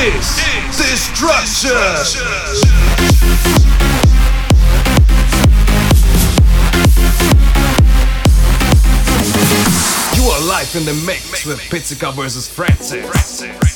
is Destruction. You are live in the mix with Pizzica versus Francis.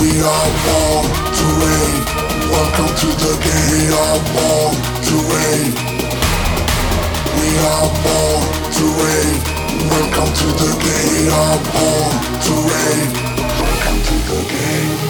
We are born to win. Welcome to the game. We are born to win. We are born to win. Welcome to the game. We are born to reign. Welcome to the game.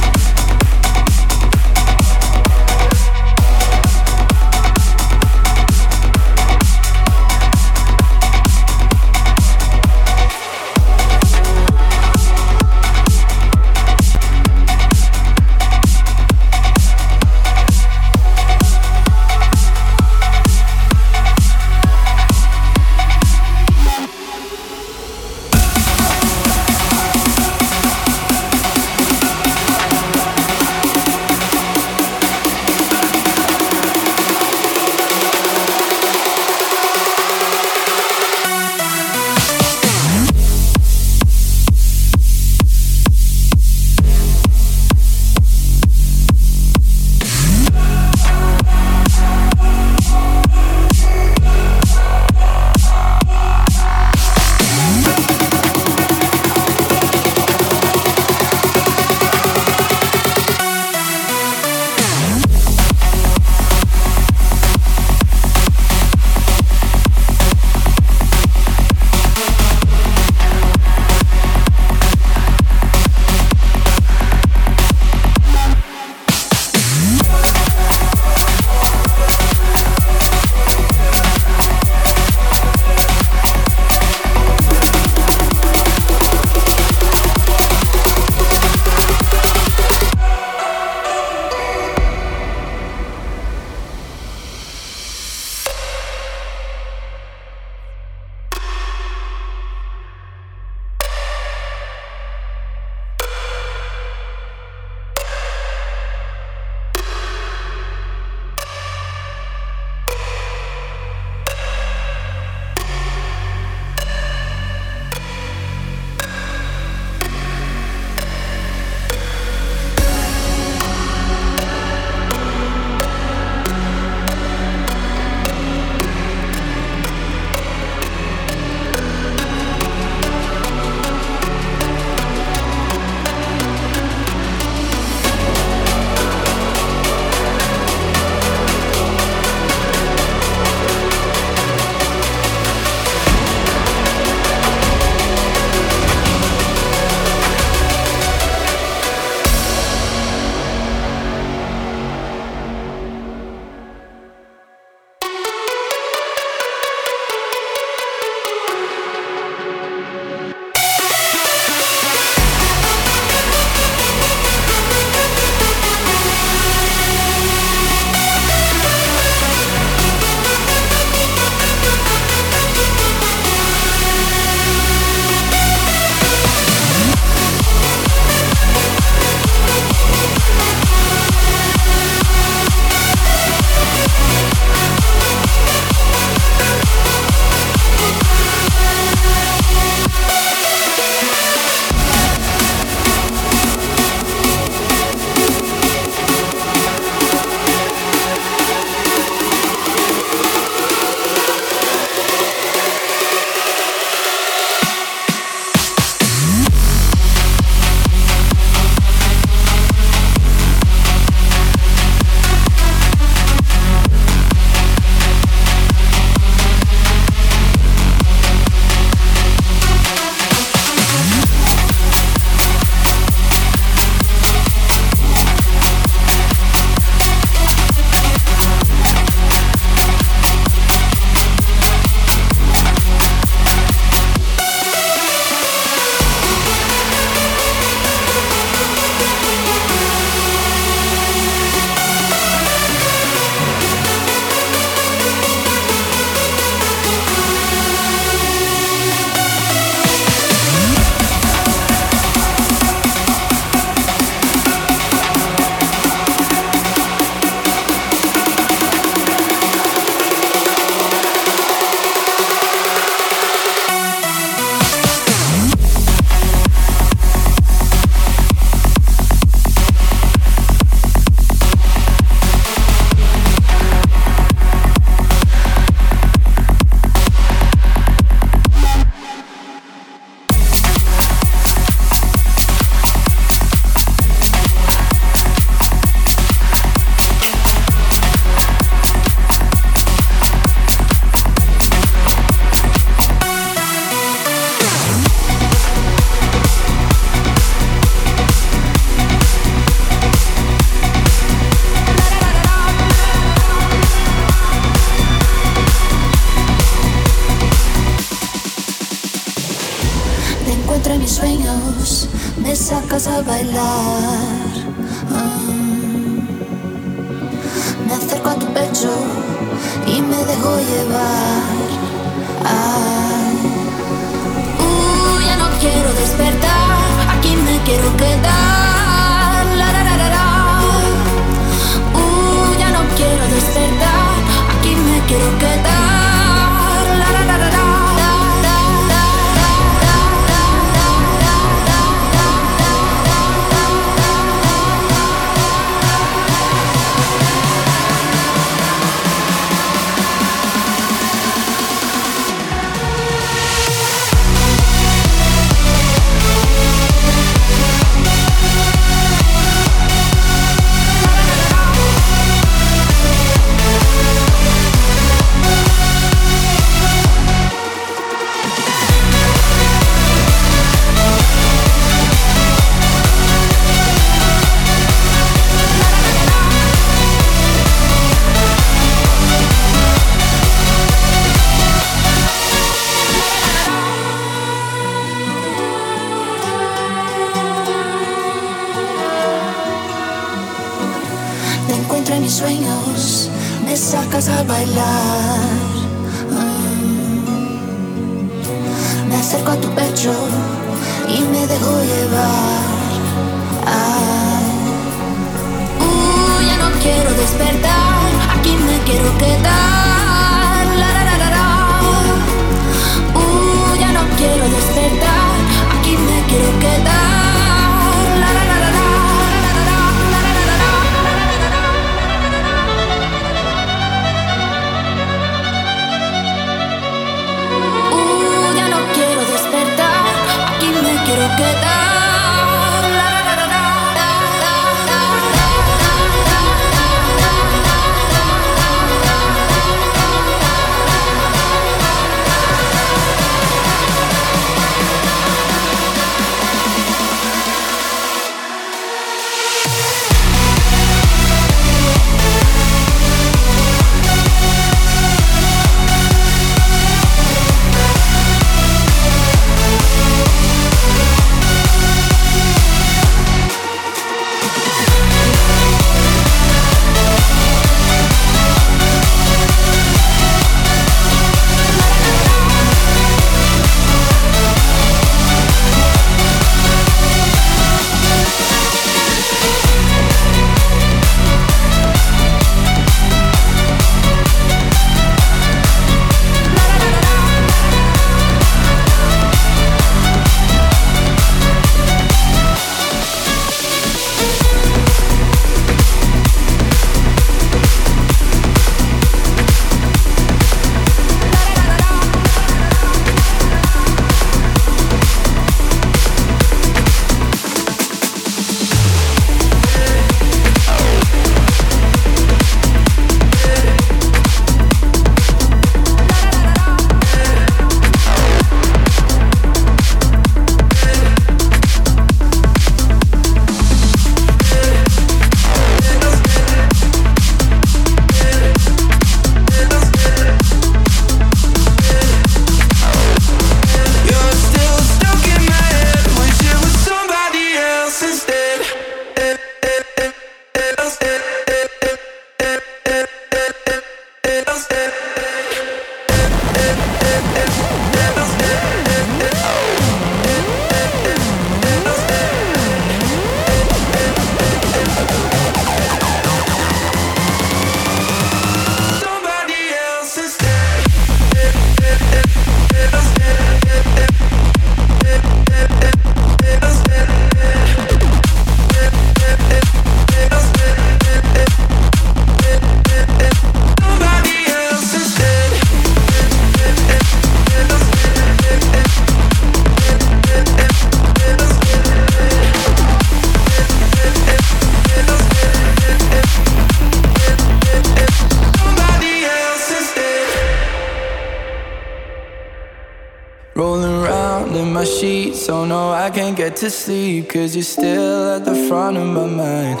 Get to sleep cause you're still at the front of my mind.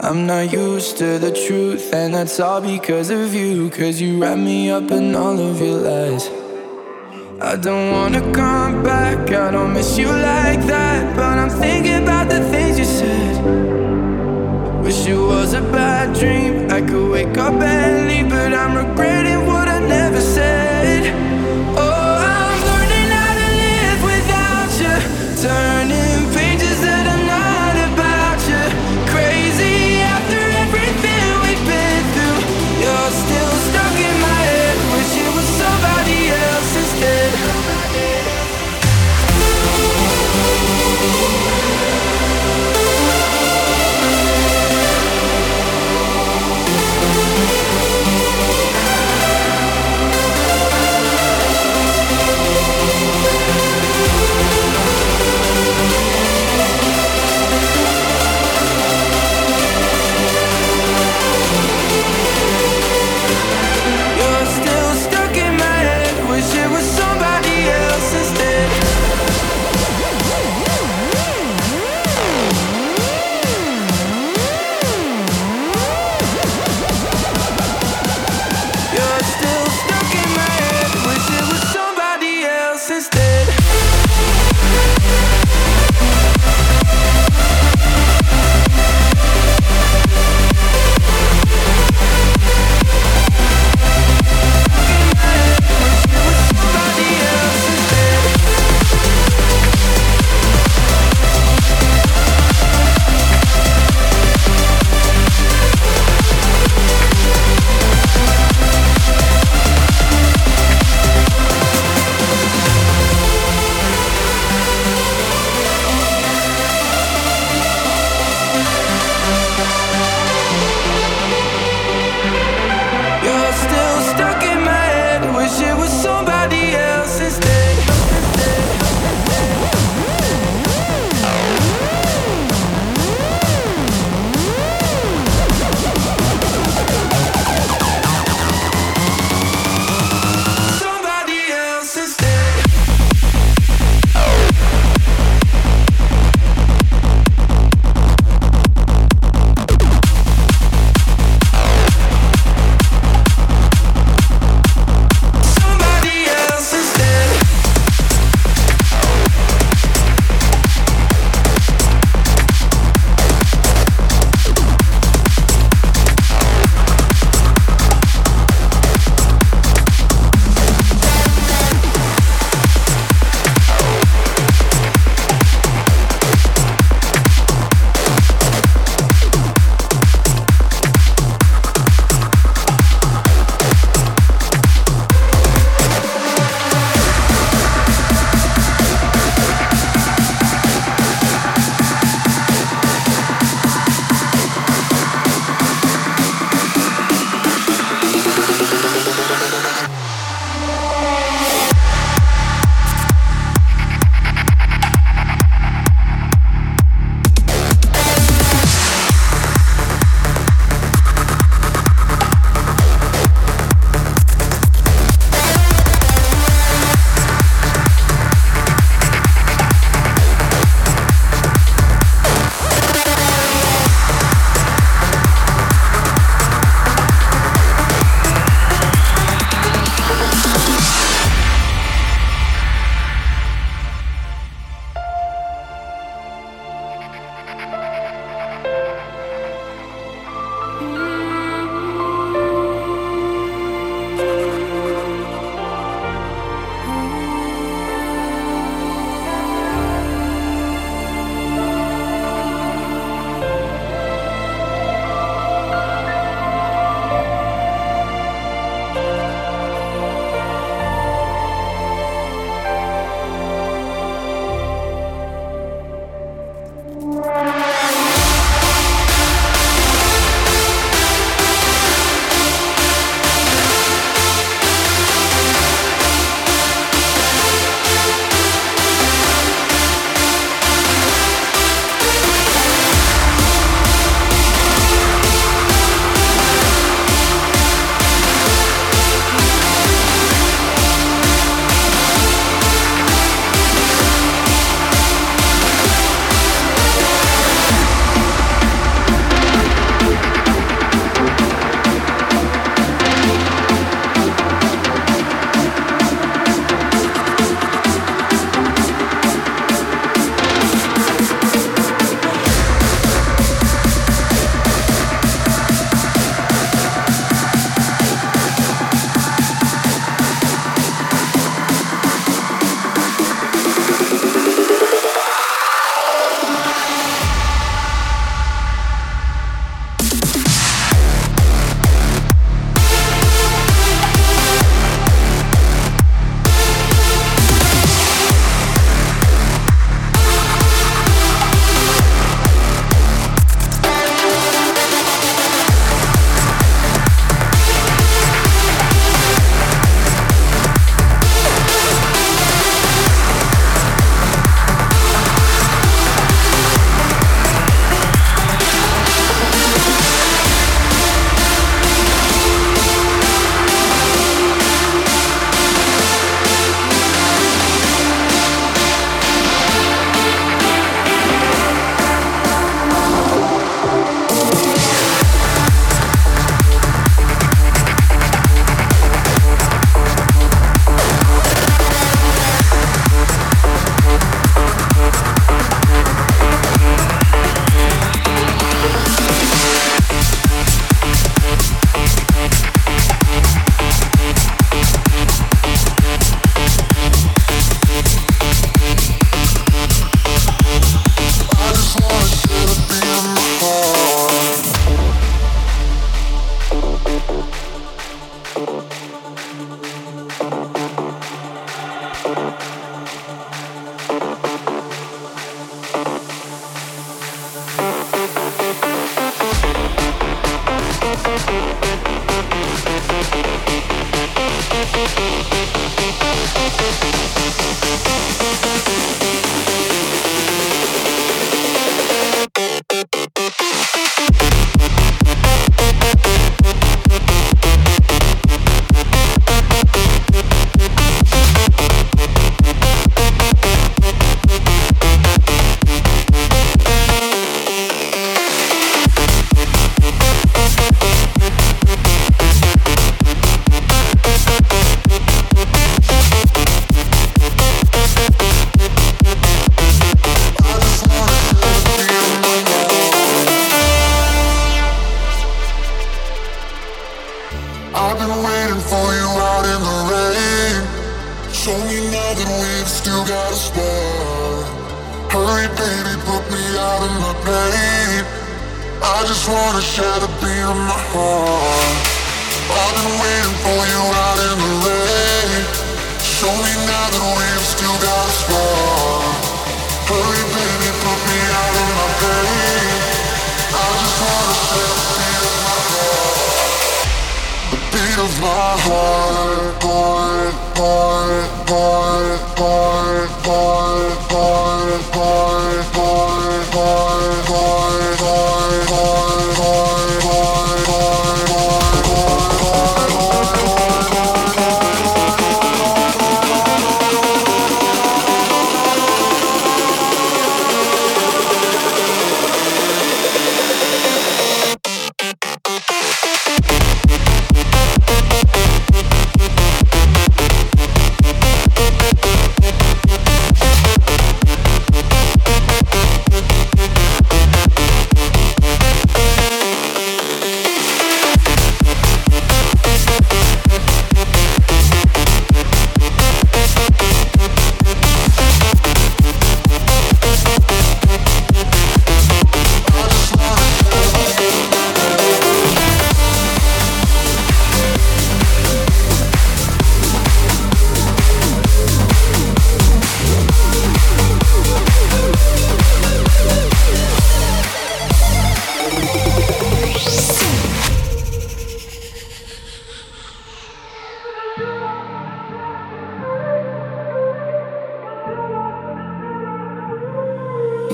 I'm not used to the truth, and that's all because of you. Cause you wrap me up in all of your lies. I don't wanna come back, I don't miss you like that. But I'm thinking about the things you said. Wish it was a bad dream. I could wake up and leave, but I'm regretting you.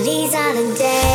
These are the days.